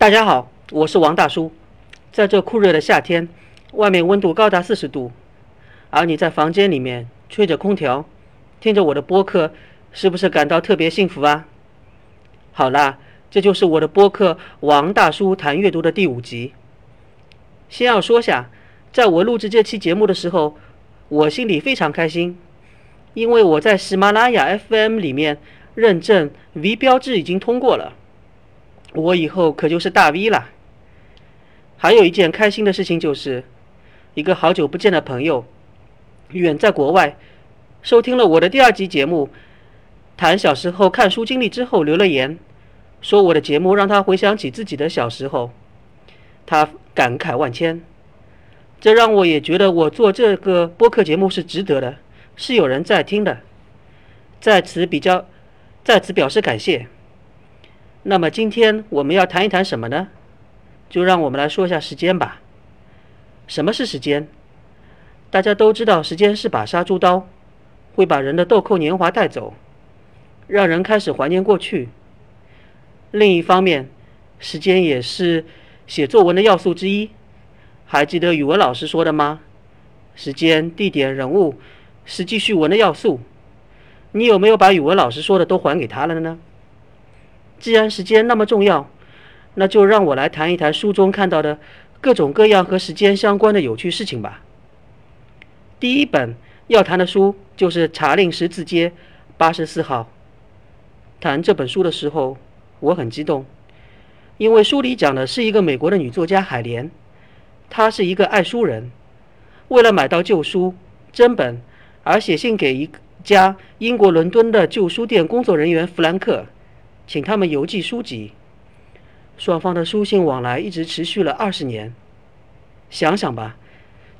大家好，我是王大叔。在这酷热的夏天，外面温度高达四十度，而你在房间里面吹着空调，听着我的播客，是不是感到特别幸福啊？好啦，这就是我的播客《王大叔谈阅读》的第五集。先要说下，在我录制这期节目的时候，我心里非常开心，因为我在喜马拉雅 FM 里面认证 V 标志已经通过了。我以后可就是大 V 了。还有一件开心的事情就是，一个好久不见的朋友，远在国外，收听了我的第二集节目，谈小时候看书经历之后留了言，说我的节目让他回想起自己的小时候，他感慨万千。这让我也觉得我做这个播客节目是值得的，是有人在听的，在此比较，在此表示感谢。那么今天我们要谈一谈什么呢？就让我们来说一下时间吧。什么是时间？大家都知道，时间是把杀猪刀，会把人的豆蔻年华带走，让人开始怀念过去。另一方面，时间也是写作文的要素之一。还记得语文老师说的吗？时间、地点、人物是记叙文的要素。你有没有把语文老师说的都还给他了呢？既然时间那么重要，那就让我来谈一谈书中看到的各种各样和时间相关的有趣事情吧。第一本要谈的书就是《查令十字街八十四号》。谈这本书的时候，我很激动，因为书里讲的是一个美国的女作家海莲，她是一个爱书人，为了买到旧书真本，而写信给一家英国伦敦的旧书店工作人员弗兰克。请他们邮寄书籍，双方的书信往来一直持续了二十年。想想吧，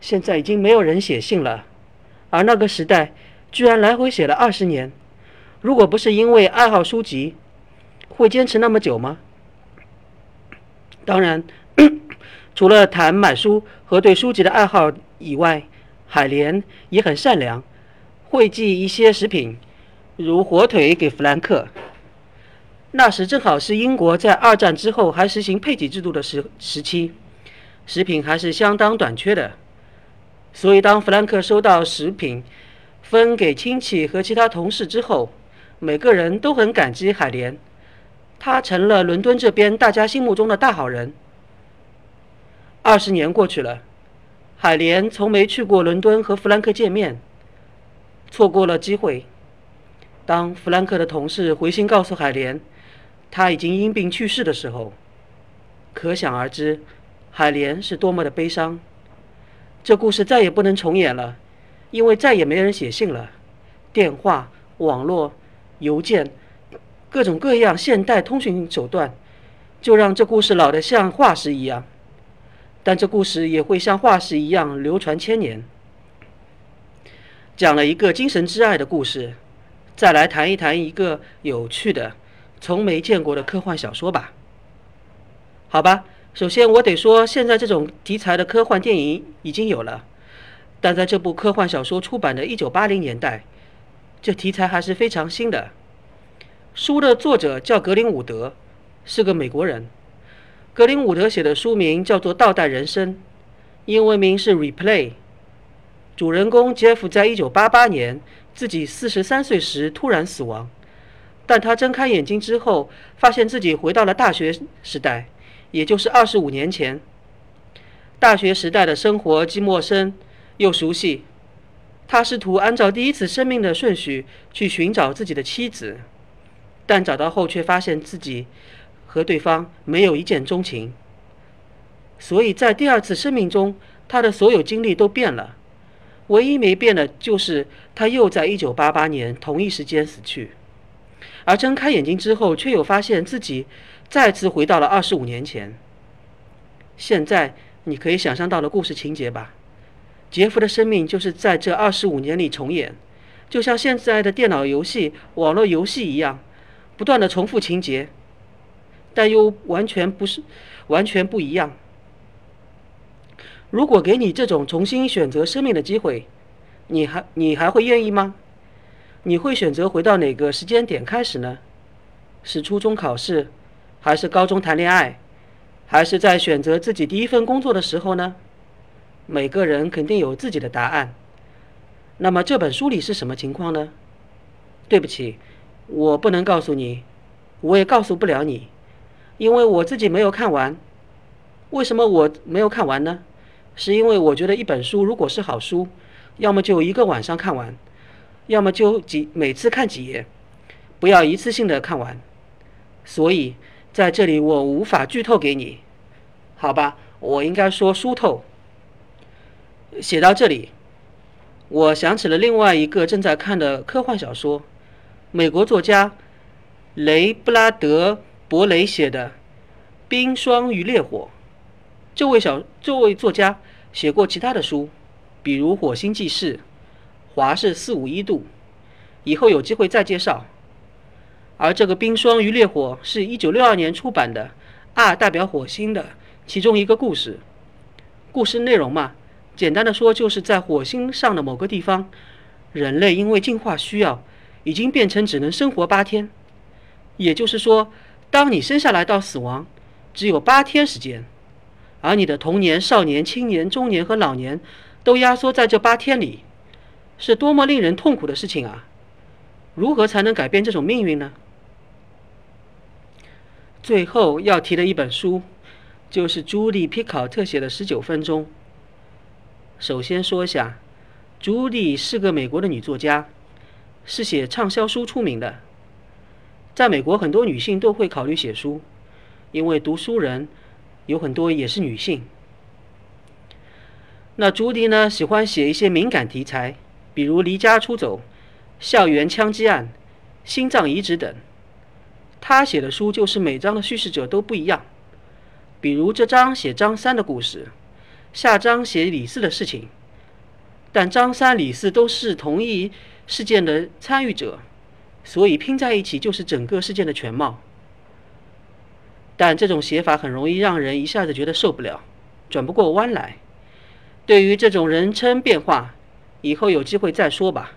现在已经没有人写信了，而那个时代居然来回写了二十年。如果不是因为爱好书籍，会坚持那么久吗？当然，除了谈买书和对书籍的爱好以外，海莲也很善良，会寄一些食品，如火腿给弗兰克。那时正好是英国在二战之后还实行配给制度的时时期，食品还是相当短缺的。所以当弗兰克收到食品分给亲戚和其他同事之后，每个人都很感激海莲，他成了伦敦这边大家心目中的大好人。二十年过去了，海莲从没去过伦敦和弗兰克见面，错过了机会。当弗兰克的同事回信告诉海莲。他已经因病去世的时候，可想而知，海莲是多么的悲伤。这故事再也不能重演了，因为再也没人写信了。电话、网络、邮件，各种各样现代通讯手段，就让这故事老得像化石一样。但这故事也会像化石一样流传千年。讲了一个精神之爱的故事，再来谈一谈一个有趣的。从没见过的科幻小说吧？好吧，首先我得说，现在这种题材的科幻电影已经有了，但在这部科幻小说出版的一九八零年代，这题材还是非常新的。书的作者叫格林伍德，是个美国人。格林伍德写的书名叫做《倒带人生》，英文名是《Replay》。主人公杰夫在一九八八年自己四十三岁时突然死亡。但他睁开眼睛之后，发现自己回到了大学时代，也就是二十五年前。大学时代的生活既陌生又熟悉。他试图按照第一次生命的顺序去寻找自己的妻子，但找到后却发现自己和对方没有一见钟情。所以在第二次生命中，他的所有经历都变了，唯一没变的就是他又在一九八八年同一时间死去。而睁开眼睛之后，却又发现自己再次回到了二十五年前。现在你可以想象到了故事情节吧？杰夫的生命就是在这二十五年里重演，就像现在的电脑游戏、网络游戏一样，不断的重复情节，但又完全不是完全不一样。如果给你这种重新选择生命的机会，你还你还会愿意吗？你会选择回到哪个时间点开始呢？是初中考试，还是高中谈恋爱，还是在选择自己第一份工作的时候呢？每个人肯定有自己的答案。那么这本书里是什么情况呢？对不起，我不能告诉你，我也告诉不了你，因为我自己没有看完。为什么我没有看完呢？是因为我觉得一本书如果是好书，要么就一个晚上看完，要么就几每次看几页，不要一次性的看完。所以在这里我无法剧透给你，好吧？我应该说书透。写到这里，我想起了另外一个正在看的科幻小说，美国作家雷布拉德·伯雷写的《冰霜与烈火》。这位小这位作家写过其他的书，比如《火星记事》《华氏四五一度》，以后有机会再介绍。而这个《冰霜与烈火》是一九六二年出版的，R 代表火星的其中一个故事。故事内容嘛。简单的说，就是在火星上的某个地方，人类因为进化需要，已经变成只能生活八天。也就是说，当你生下来到死亡，只有八天时间，而你的童年、少年、青年、中年和老年，都压缩在这八天里，是多么令人痛苦的事情啊！如何才能改变这种命运呢？最后要提的一本书，就是朱莉·皮考特写的《十九分钟》。首先说一下，朱莉是个美国的女作家，是写畅销书出名的。在美国，很多女性都会考虑写书，因为读书人有很多也是女性。那朱莉呢，喜欢写一些敏感题材，比如离家出走、校园枪击案、心脏移植等。他写的书就是每章的叙事者都不一样，比如这章写张三的故事。下章写李四的事情，但张三、李四都是同一事件的参与者，所以拼在一起就是整个事件的全貌。但这种写法很容易让人一下子觉得受不了，转不过弯来。对于这种人称变化，以后有机会再说吧。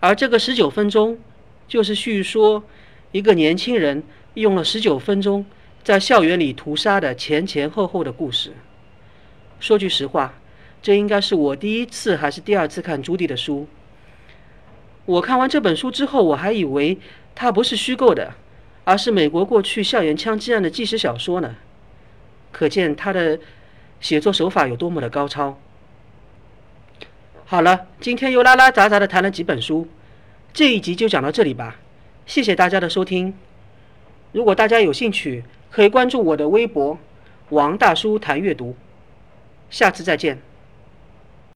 而这个十九分钟，就是叙说一个年轻人用了十九分钟在校园里屠杀的前前后后的故事。说句实话，这应该是我第一次还是第二次看朱棣的书。我看完这本书之后，我还以为它不是虚构的，而是美国过去校园枪击案的纪实小说呢。可见他的写作手法有多么的高超。好了，今天又拉拉杂杂的谈了几本书，这一集就讲到这里吧。谢谢大家的收听。如果大家有兴趣，可以关注我的微博“王大叔谈阅读”。下次再见。